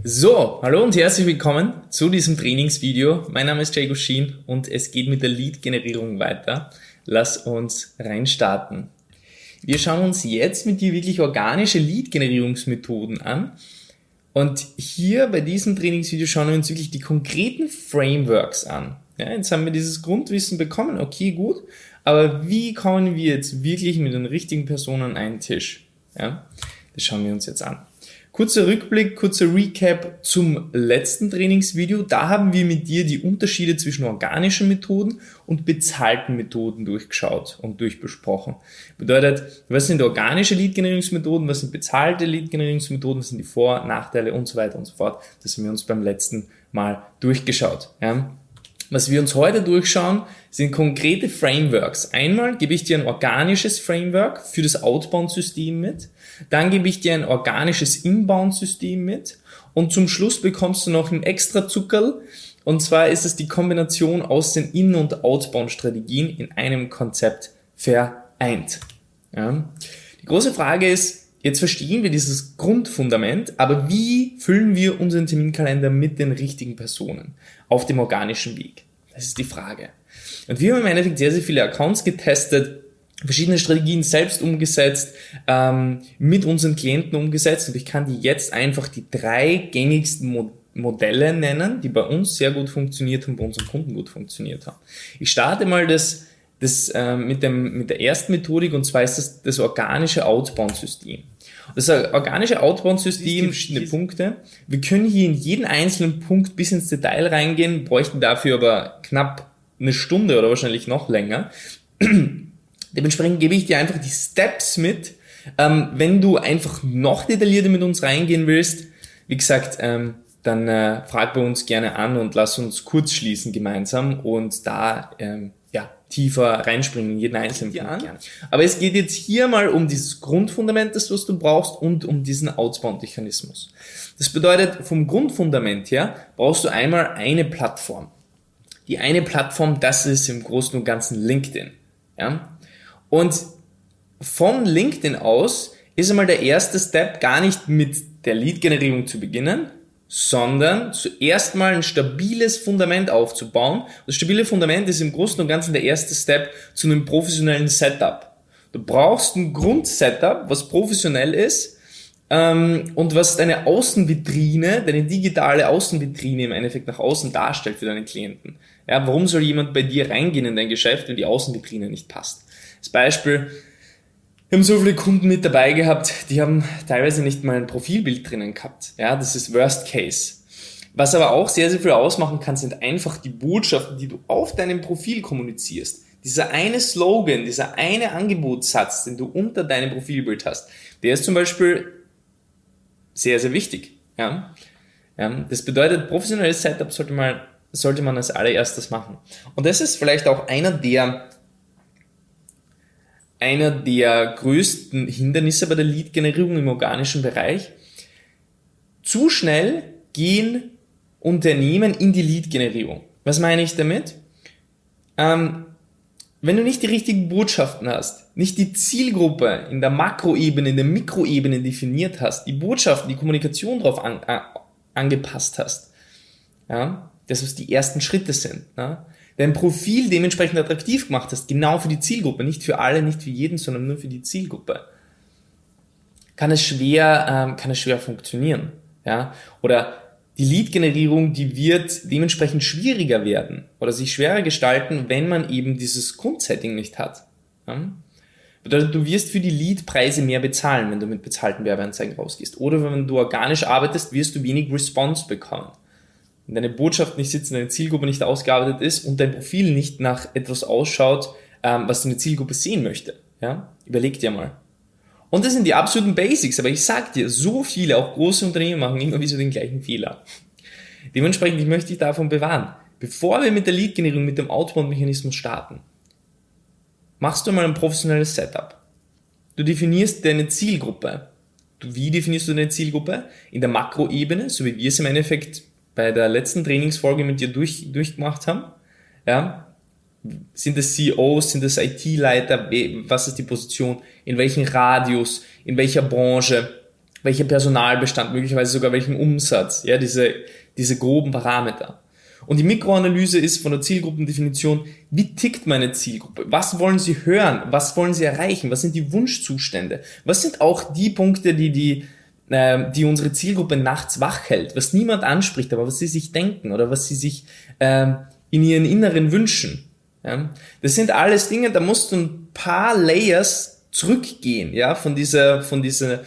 So, hallo und herzlich willkommen zu diesem Trainingsvideo. Mein Name ist Jay Gushin und es geht mit der Lead-Generierung weiter. Lass uns reinstarten. Wir schauen uns jetzt mit dir wirklich organische Lead-Generierungsmethoden an. Und hier bei diesem Trainingsvideo schauen wir uns wirklich die konkreten Frameworks an. Ja, jetzt haben wir dieses Grundwissen bekommen, okay, gut. Aber wie kommen wir jetzt wirklich mit den richtigen Personen an einen Tisch? Ja, das schauen wir uns jetzt an. Kurzer Rückblick, kurzer Recap zum letzten Trainingsvideo. Da haben wir mit dir die Unterschiede zwischen organischen Methoden und bezahlten Methoden durchgeschaut und durchbesprochen. Bedeutet, was sind organische Lead-Generierungsmethoden, was sind bezahlte Lead-Generierungsmethoden, was sind die Vor-, Nachteile und so weiter und so fort. Das haben wir uns beim letzten Mal durchgeschaut. Ja. Was wir uns heute durchschauen, sind konkrete Frameworks. Einmal gebe ich dir ein organisches Framework für das Outbound-System mit. Dann gebe ich dir ein organisches Inbound-System mit. Und zum Schluss bekommst du noch ein extra Zuckerl. Und zwar ist es die Kombination aus den In- und Outbound-Strategien in einem Konzept vereint. Ja. Die große Frage ist, Jetzt verstehen wir dieses Grundfundament, aber wie füllen wir unseren Terminkalender mit den richtigen Personen auf dem organischen Weg? Das ist die Frage. Und wir haben im Endeffekt sehr, sehr viele Accounts getestet, verschiedene Strategien selbst umgesetzt, ähm, mit unseren Klienten umgesetzt und ich kann dir jetzt einfach die drei gängigsten Mo Modelle nennen, die bei uns sehr gut funktioniert haben, bei unseren Kunden gut funktioniert haben. Ich starte mal das, das äh, mit, dem, mit der ersten Methodik und zwar ist das das organische Outbound-System. Das organische Outbound-System, verschiedene Punkte. Wir können hier in jeden einzelnen Punkt bis ins Detail reingehen, bräuchten dafür aber knapp eine Stunde oder wahrscheinlich noch länger. Dementsprechend gebe ich dir einfach die Steps mit. Ähm, wenn du einfach noch detaillierter mit uns reingehen willst, wie gesagt, ähm, dann äh, frag bei uns gerne an und lass uns kurz schließen gemeinsam und da ähm, ja, tiefer reinspringen in jeden einzelnen Punkt gerne. Aber es geht jetzt hier mal um dieses Grundfundament, das was du brauchst und um diesen Outbound-Mechanismus. Das bedeutet, vom Grundfundament her brauchst du einmal eine Plattform. Die eine Plattform, das ist im Großen und Ganzen LinkedIn. Ja? Und von LinkedIn aus ist einmal der erste Step gar nicht mit der Lead-Generierung zu beginnen, sondern zuerst mal ein stabiles Fundament aufzubauen. Das stabile Fundament ist im Großen und Ganzen der erste Step zu einem professionellen Setup. Du brauchst ein Grundsetup, was professionell ist ähm, und was deine Außenvitrine, deine digitale Außenvitrine im Endeffekt nach außen darstellt für deine Klienten. Ja, warum soll jemand bei dir reingehen in dein Geschäft, wenn die Außenvitrine nicht passt? Das Beispiel, wir haben so viele Kunden mit dabei gehabt, die haben teilweise nicht mal ein Profilbild drinnen gehabt. Ja, das ist Worst Case. Was aber auch sehr, sehr viel ausmachen kann, sind einfach die Botschaften, die du auf deinem Profil kommunizierst. Dieser eine Slogan, dieser eine Angebotssatz, den du unter deinem Profilbild hast, der ist zum Beispiel sehr, sehr wichtig. Ja? Ja, das bedeutet, professionelles Setup sollte man, sollte man als allererstes machen. Und das ist vielleicht auch einer der einer der größten Hindernisse bei der Lead-Generierung im organischen Bereich. Zu schnell gehen Unternehmen in die Lead-Generierung. Was meine ich damit? Ähm, wenn du nicht die richtigen Botschaften hast, nicht die Zielgruppe in der Makroebene, in der Mikroebene definiert hast, die Botschaften, die Kommunikation darauf an, angepasst hast, ja, das was die ersten Schritte sind, ja, dein Profil dementsprechend attraktiv gemacht hast, genau für die Zielgruppe, nicht für alle, nicht für jeden, sondern nur für die Zielgruppe, kann es schwer, ähm, kann es schwer funktionieren. Ja? Oder die Lead-Generierung, die wird dementsprechend schwieriger werden oder sich schwerer gestalten, wenn man eben dieses Grundsetting nicht hat. Ja? Bedeutet, du wirst für die Lead-Preise mehr bezahlen, wenn du mit bezahlten Werbeanzeigen rausgehst. Oder wenn du organisch arbeitest, wirst du wenig Response bekommen deine Botschaft nicht sitzt, deine Zielgruppe nicht ausgearbeitet ist und dein Profil nicht nach etwas ausschaut, ähm, was deine Zielgruppe sehen möchte. Ja? Überleg dir mal. Und das sind die absoluten Basics, aber ich sag dir, so viele, auch große Unternehmen machen immer wieder den gleichen Fehler. Dementsprechend, ich möchte dich davon bewahren. Bevor wir mit der Lead-Generierung, mit dem Outbound-Mechanismus starten, machst du mal ein professionelles Setup. Du definierst deine Zielgruppe. Wie definierst du deine Zielgruppe? In der Makroebene, so wie wir es im Endeffekt bei der letzten Trainingsfolge mit dir durch, durchgemacht haben. Ja, sind es CEOs, sind es IT-Leiter, was ist die Position, in welchem Radius, in welcher Branche welcher Personalbestand, möglicherweise sogar welchen Umsatz, ja, diese, diese groben Parameter. Und die Mikroanalyse ist von der Zielgruppendefinition, wie tickt meine Zielgruppe? Was wollen sie hören? Was wollen sie erreichen? Was sind die Wunschzustände? Was sind auch die Punkte, die die, äh, die unsere Zielgruppe nachts wach hält? Was niemand anspricht, aber was sie sich denken oder was sie sich äh, in ihren Inneren wünschen? Ja? Das sind alles Dinge, da musst du ein paar Layers zurückgehen, ja, von dieser, von dieser,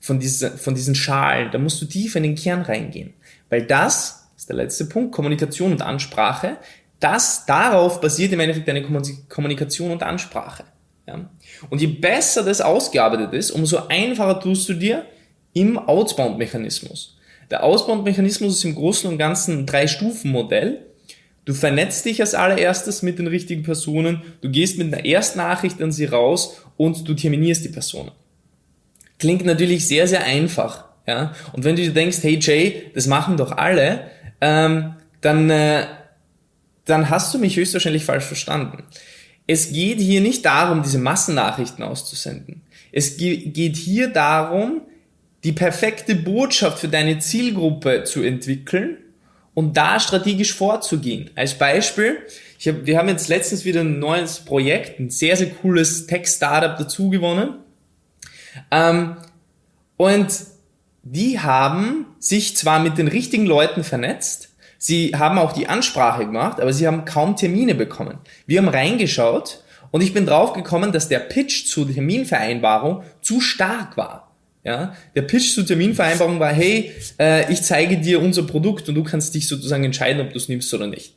von dieser, von diesen Schalen. Da musst du tief in den Kern reingehen. Weil das ist der letzte Punkt, Kommunikation und Ansprache. Das, darauf basiert im Endeffekt deine Kommunikation und Ansprache. Ja? Und je besser das ausgearbeitet ist, umso einfacher tust du dir im Outbound-Mechanismus. Der Outbound-Mechanismus ist im Großen und Ganzen ein Drei-Stufen-Modell. Du vernetzt dich als allererstes mit den richtigen Personen, du gehst mit einer Erstnachricht an sie raus und du terminierst die Personen. Klingt natürlich sehr, sehr einfach. Ja? Und wenn du dir denkst, hey Jay, das machen doch alle, ähm, dann, äh, dann hast du mich höchstwahrscheinlich falsch verstanden. Es geht hier nicht darum, diese Massennachrichten auszusenden. Es geht hier darum, die perfekte Botschaft für deine Zielgruppe zu entwickeln und da strategisch vorzugehen. Als Beispiel, ich hab, wir haben jetzt letztens wieder ein neues Projekt, ein sehr, sehr cooles Tech-Startup dazu gewonnen. Ähm, und die haben sich zwar mit den richtigen Leuten vernetzt, sie haben auch die Ansprache gemacht, aber sie haben kaum Termine bekommen. Wir haben reingeschaut und ich bin draufgekommen, dass der Pitch zur Terminvereinbarung zu stark war. Ja, der Pitch zur Terminvereinbarung war, hey, äh, ich zeige dir unser Produkt und du kannst dich sozusagen entscheiden, ob du es nimmst oder nicht.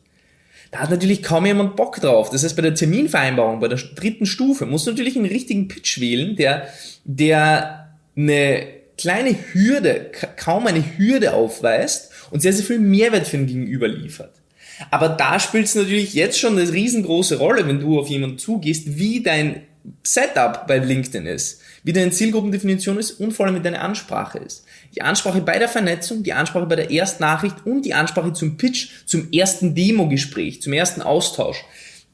Da hat natürlich kaum jemand Bock drauf. Das heißt, bei der Terminvereinbarung, bei der dritten Stufe, musst du natürlich einen richtigen Pitch wählen, der, der eine kleine Hürde, kaum eine Hürde aufweist und sehr, sehr viel Mehrwert für den Gegenüber liefert. Aber da spielt es natürlich jetzt schon eine riesengroße Rolle, wenn du auf jemanden zugehst, wie dein Setup bei LinkedIn ist, wie deine Zielgruppendefinition ist und vor allem wie deine Ansprache ist. Die Ansprache bei der Vernetzung, die Ansprache bei der Erstnachricht und die Ansprache zum Pitch, zum ersten Demo-Gespräch, zum ersten Austausch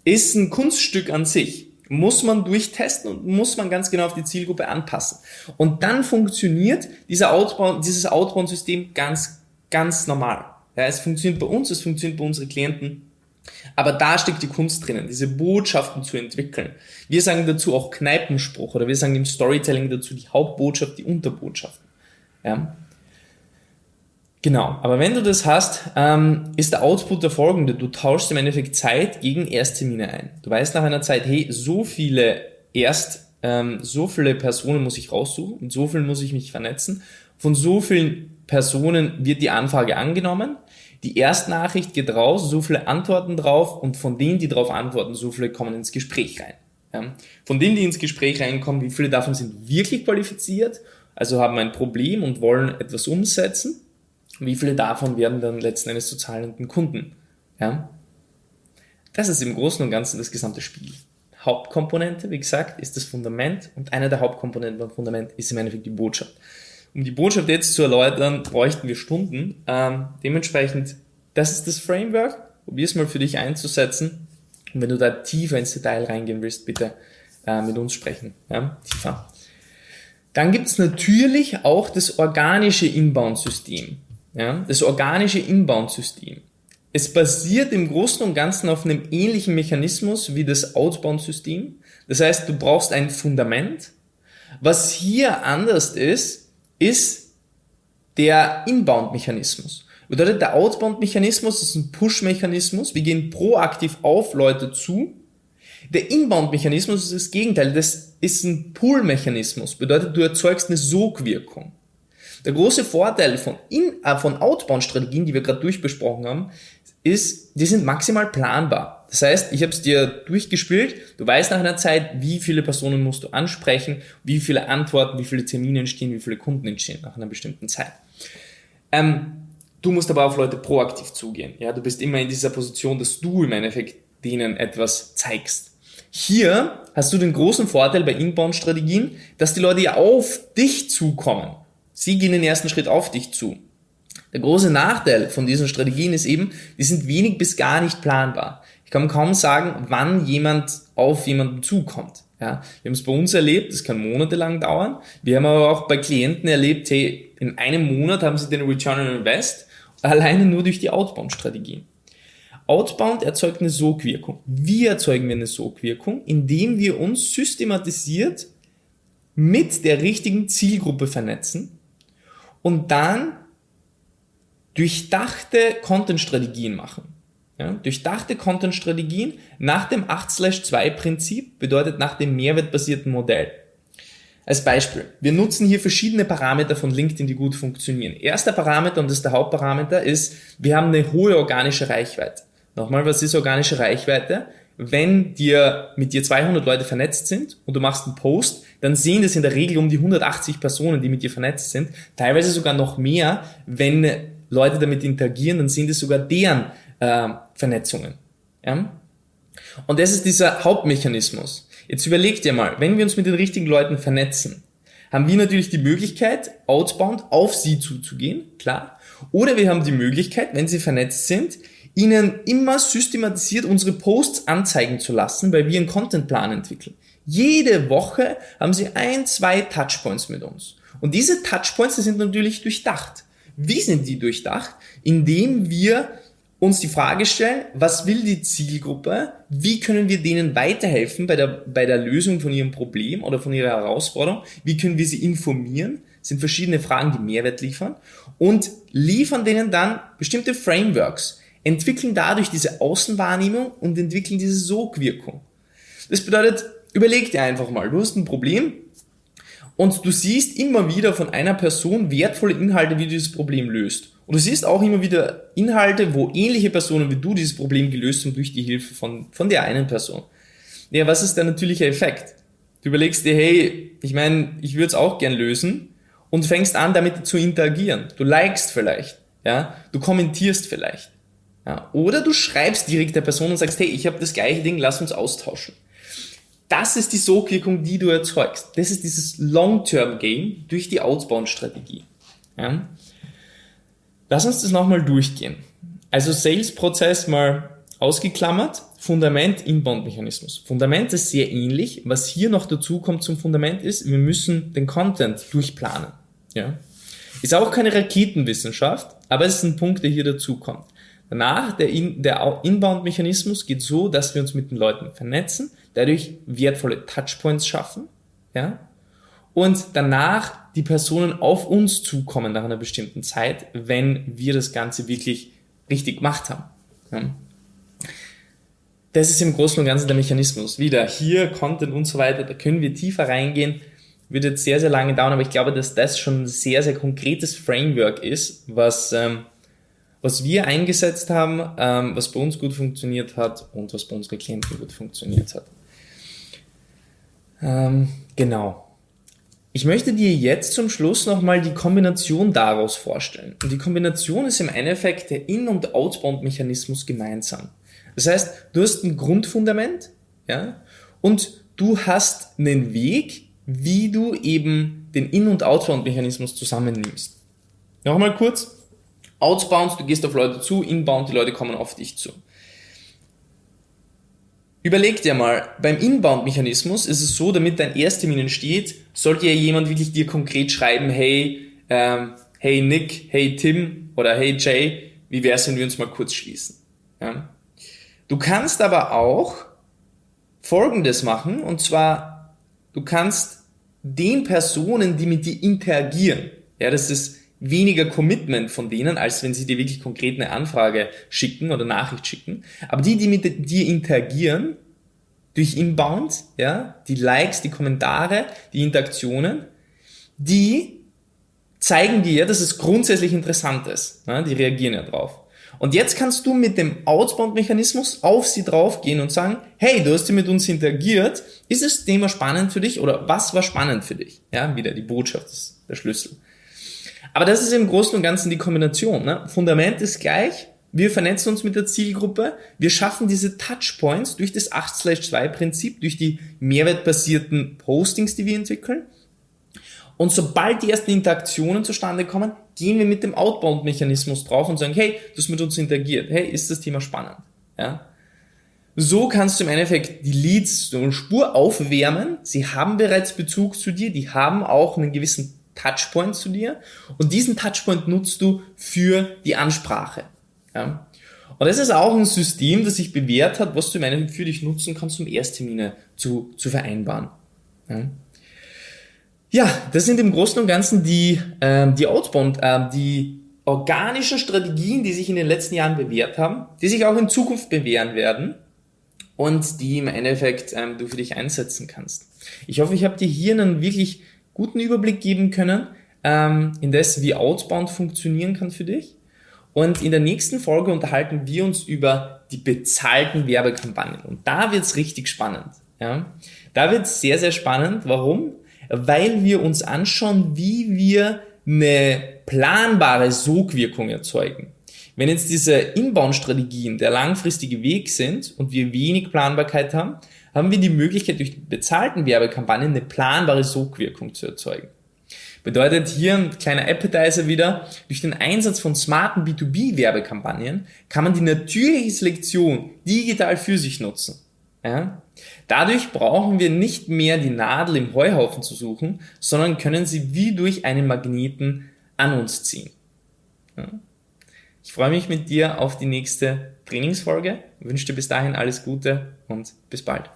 ist ein Kunststück an sich muss man durchtesten und muss man ganz genau auf die Zielgruppe anpassen. Und dann funktioniert dieser Outbound, dieses Outbound-System ganz, ganz normal. Ja, es funktioniert bei uns, es funktioniert bei unseren Klienten. Aber da steckt die Kunst drinnen, diese Botschaften zu entwickeln. Wir sagen dazu auch Kneipenspruch oder wir sagen im Storytelling dazu die Hauptbotschaft, die Unterbotschaft. Ja? Genau, aber wenn du das hast, ähm, ist der Output der folgende. Du tauschst im Endeffekt Zeit gegen Ersttermine ein. Du weißt nach einer Zeit, hey, so viele Erst, ähm, so viele Personen muss ich raussuchen und so vielen muss ich mich vernetzen. Von so vielen Personen wird die Anfrage angenommen. Die Erstnachricht geht raus, so viele antworten drauf und von denen, die darauf antworten, so viele kommen ins Gespräch rein. Ja. Von denen, die ins Gespräch reinkommen, wie viele davon sind wirklich qualifiziert, also haben ein Problem und wollen etwas umsetzen wie viele davon werden dann letzten Endes zu zahlenden Kunden? Ja? Das ist im Großen und Ganzen das gesamte Spiel. Hauptkomponente, wie gesagt, ist das Fundament und eine der Hauptkomponenten beim Fundament ist im Endeffekt die Botschaft. Um die Botschaft jetzt zu erläutern, bräuchten wir Stunden. Ähm, dementsprechend, das ist das Framework. Probier es mal für dich einzusetzen. Und wenn du da tiefer ins Detail reingehen willst, bitte äh, mit uns sprechen. Ja? Tiefer. Dann gibt's natürlich auch das organische Inbound-System ja, das organische Inbound-System. Es basiert im Großen und Ganzen auf einem ähnlichen Mechanismus wie das Outbound-System. Das heißt, du brauchst ein Fundament. Was hier anders ist, ist der Inbound-Mechanismus. Bedeutet, der Outbound-Mechanismus ist ein Push-Mechanismus. Wir gehen proaktiv auf Leute zu. Der Inbound-Mechanismus ist das Gegenteil. Das ist ein Pull-Mechanismus. Bedeutet, du erzeugst eine Sogwirkung. Der große Vorteil von, äh, von Outbound-Strategien, die wir gerade durchbesprochen haben, ist, die sind maximal planbar. Das heißt, ich habe es dir durchgespielt, du weißt nach einer Zeit, wie viele Personen musst du ansprechen, wie viele Antworten, wie viele Termine entstehen, wie viele Kunden entstehen nach einer bestimmten Zeit. Ähm, du musst aber auf Leute proaktiv zugehen. Ja, du bist immer in dieser Position, dass du im Endeffekt denen etwas zeigst. Hier hast du den großen Vorteil bei Inbound-Strategien, dass die Leute ja auf dich zukommen. Sie gehen den ersten Schritt auf dich zu. Der große Nachteil von diesen Strategien ist eben, die sind wenig bis gar nicht planbar. Ich kann kaum sagen, wann jemand auf jemanden zukommt. Ja, wir haben es bei uns erlebt, das kann monatelang dauern. Wir haben aber auch bei Klienten erlebt, hey, in einem Monat haben sie den Return on Invest alleine nur durch die Outbound-Strategie. Outbound erzeugt eine Sogwirkung. Wie erzeugen wir eine Sogwirkung? Indem wir uns systematisiert mit der richtigen Zielgruppe vernetzen und dann durchdachte Content-Strategien machen. Ja, durchdachte Content-Strategien nach dem 8-2-Prinzip bedeutet nach dem mehrwertbasierten Modell. Als Beispiel, wir nutzen hier verschiedene Parameter von LinkedIn, die gut funktionieren. Erster Parameter, und das ist der Hauptparameter, ist, wir haben eine hohe organische Reichweite. Nochmal, was ist organische Reichweite? Wenn dir mit dir 200 Leute vernetzt sind und du machst einen Post, dann sehen das in der Regel um die 180 Personen, die mit dir vernetzt sind. Teilweise sogar noch mehr, wenn Leute damit interagieren, dann sind es sogar deren äh, Vernetzungen. Ja? Und das ist dieser Hauptmechanismus. Jetzt überleg dir mal, wenn wir uns mit den richtigen Leuten vernetzen, haben wir natürlich die Möglichkeit, outbound auf sie zuzugehen, klar. Oder wir haben die Möglichkeit, wenn sie vernetzt sind, ihnen immer systematisiert unsere Posts anzeigen zu lassen, weil wir einen Contentplan entwickeln. Jede Woche haben sie ein, zwei Touchpoints mit uns. Und diese Touchpoints, die sind natürlich durchdacht. Wie sind die durchdacht? Indem wir uns die Frage stellen, was will die Zielgruppe? Wie können wir denen weiterhelfen bei der, bei der Lösung von ihrem Problem oder von ihrer Herausforderung? Wie können wir sie informieren? Das sind verschiedene Fragen, die Mehrwert liefern und liefern denen dann bestimmte Frameworks, entwickeln dadurch diese Außenwahrnehmung und entwickeln diese Sogwirkung. Das bedeutet, überleg dir einfach mal, du hast ein Problem und du siehst immer wieder von einer Person wertvolle Inhalte, wie du dieses Problem löst. Und du siehst auch immer wieder Inhalte, wo ähnliche Personen wie du dieses Problem gelöst haben durch die Hilfe von, von der einen Person. Ja, was ist der natürliche Effekt? Du überlegst dir, hey, ich meine, ich würde es auch gern lösen und fängst an, damit zu interagieren. Du likest vielleicht, ja, du kommentierst vielleicht. Ja, oder du schreibst direkt der Person und sagst, hey, ich habe das gleiche Ding, lass uns austauschen. Das ist die Sogwirkung, die du erzeugst. Das ist dieses Long-Term-Game durch die Outbound-Strategie. Ja? Lass uns das nochmal durchgehen. Also Sales-Prozess mal ausgeklammert, Fundament, Inbound-Mechanismus. Fundament ist sehr ähnlich. Was hier noch dazu kommt zum Fundament ist, wir müssen den Content durchplanen. Ja? Ist auch keine Raketenwissenschaft, aber es ist ein Punkt, der hier dazu kommt. Danach, der, In der Inbound-Mechanismus geht so, dass wir uns mit den Leuten vernetzen, dadurch wertvolle Touchpoints schaffen, ja, und danach die Personen auf uns zukommen nach einer bestimmten Zeit, wenn wir das Ganze wirklich richtig gemacht haben. Ja. Das ist im Großen und Ganzen der Mechanismus. Wieder hier, Content und so weiter, da können wir tiefer reingehen. Wird jetzt sehr, sehr lange dauern, aber ich glaube, dass das schon ein sehr, sehr konkretes Framework ist, was, ähm, was wir eingesetzt haben, ähm, was bei uns gut funktioniert hat und was bei unseren Klienten gut funktioniert hat. Ähm, genau. Ich möchte dir jetzt zum Schluss nochmal die Kombination daraus vorstellen. Und die Kombination ist im Endeffekt der In- und Outbound-Mechanismus gemeinsam. Das heißt, du hast ein Grundfundament, ja, und du hast einen Weg, wie du eben den In- und Outbound-Mechanismus zusammennimmst. Nochmal kurz. Outbound, du gehst auf Leute zu, Inbound, die Leute kommen auf dich zu. Überleg dir mal, beim Inbound-Mechanismus ist es so, damit dein Ersttermin entsteht, sollte ja jemand wirklich dir konkret schreiben, hey, ähm, hey Nick, hey Tim oder hey Jay, wie wär's, wenn wir uns mal kurz schließen? Ja? Du kannst aber auch Folgendes machen, und zwar, du kannst den Personen, die mit dir interagieren, ja, das ist weniger Commitment von denen, als wenn sie dir wirklich konkret eine Anfrage schicken oder Nachricht schicken. Aber die, die mit dir interagieren, durch Inbound, ja, die Likes, die Kommentare, die Interaktionen, die zeigen dir, dass es grundsätzlich interessant ist. Ja, die reagieren ja drauf. Und jetzt kannst du mit dem Outbound-Mechanismus auf sie draufgehen und sagen, hey, du hast hier mit uns interagiert, ist das Thema spannend für dich oder was war spannend für dich? Ja, wieder die Botschaft ist der Schlüssel. Aber das ist im Großen und Ganzen die Kombination. Ne? Fundament ist gleich. Wir vernetzen uns mit der Zielgruppe. Wir schaffen diese Touchpoints durch das 8-2-Prinzip, durch die mehrwertbasierten Postings, die wir entwickeln. Und sobald die ersten Interaktionen zustande kommen, gehen wir mit dem Outbound-Mechanismus drauf und sagen, hey, du hast mit uns interagiert. Hey, ist das Thema spannend? Ja? So kannst du im Endeffekt die Leads so eine Spur aufwärmen. Sie haben bereits Bezug zu dir, die haben auch einen gewissen Touchpoint zu dir und diesen Touchpoint nutzt du für die Ansprache. Ja. Und das ist auch ein System, das sich bewährt hat, was du Endeffekt für dich nutzen kannst, um Ersttermine zu, zu vereinbaren. Ja. ja das sind im Großen und Ganzen die, äh, die Outbound, äh, die organischen Strategien, die sich in den letzten Jahren bewährt haben, die sich auch in Zukunft bewähren werden und die im Endeffekt ähm, du für dich einsetzen kannst. Ich hoffe, ich habe dir hier einen wirklich guten Überblick geben können, ähm, in das, wie Outbound funktionieren kann für dich. Und in der nächsten Folge unterhalten wir uns über die bezahlten Werbekampagnen. Und da wird's richtig spannend. Ja? Da wird's sehr, sehr spannend. Warum? Weil wir uns anschauen, wie wir eine planbare Sogwirkung erzeugen. Wenn jetzt diese Inbound-Strategien der langfristige Weg sind und wir wenig Planbarkeit haben, haben wir die Möglichkeit, durch bezahlten Werbekampagnen eine planbare Sogwirkung zu erzeugen. Bedeutet hier ein kleiner Appetizer wieder, durch den Einsatz von smarten B2B-Werbekampagnen kann man die natürliche Selektion digital für sich nutzen. Ja? Dadurch brauchen wir nicht mehr die Nadel im Heuhaufen zu suchen, sondern können sie wie durch einen Magneten an uns ziehen. Ja? Ich freue mich mit dir auf die nächste Trainingsfolge, wünsche dir bis dahin alles Gute und bis bald.